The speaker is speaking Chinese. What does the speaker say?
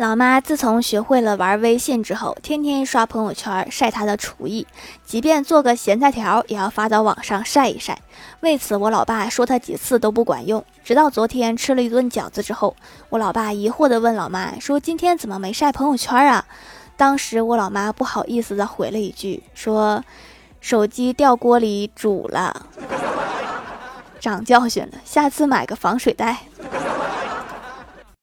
老妈自从学会了玩微信之后，天天刷朋友圈晒她的厨艺，即便做个咸菜条也要发到网上晒一晒。为此，我老爸说她几次都不管用。直到昨天吃了一顿饺子之后，我老爸疑惑地问老妈说：“今天怎么没晒朋友圈啊？”当时我老妈不好意思地回了一句说：“手机掉锅里煮了。”长教训了，下次买个防水袋。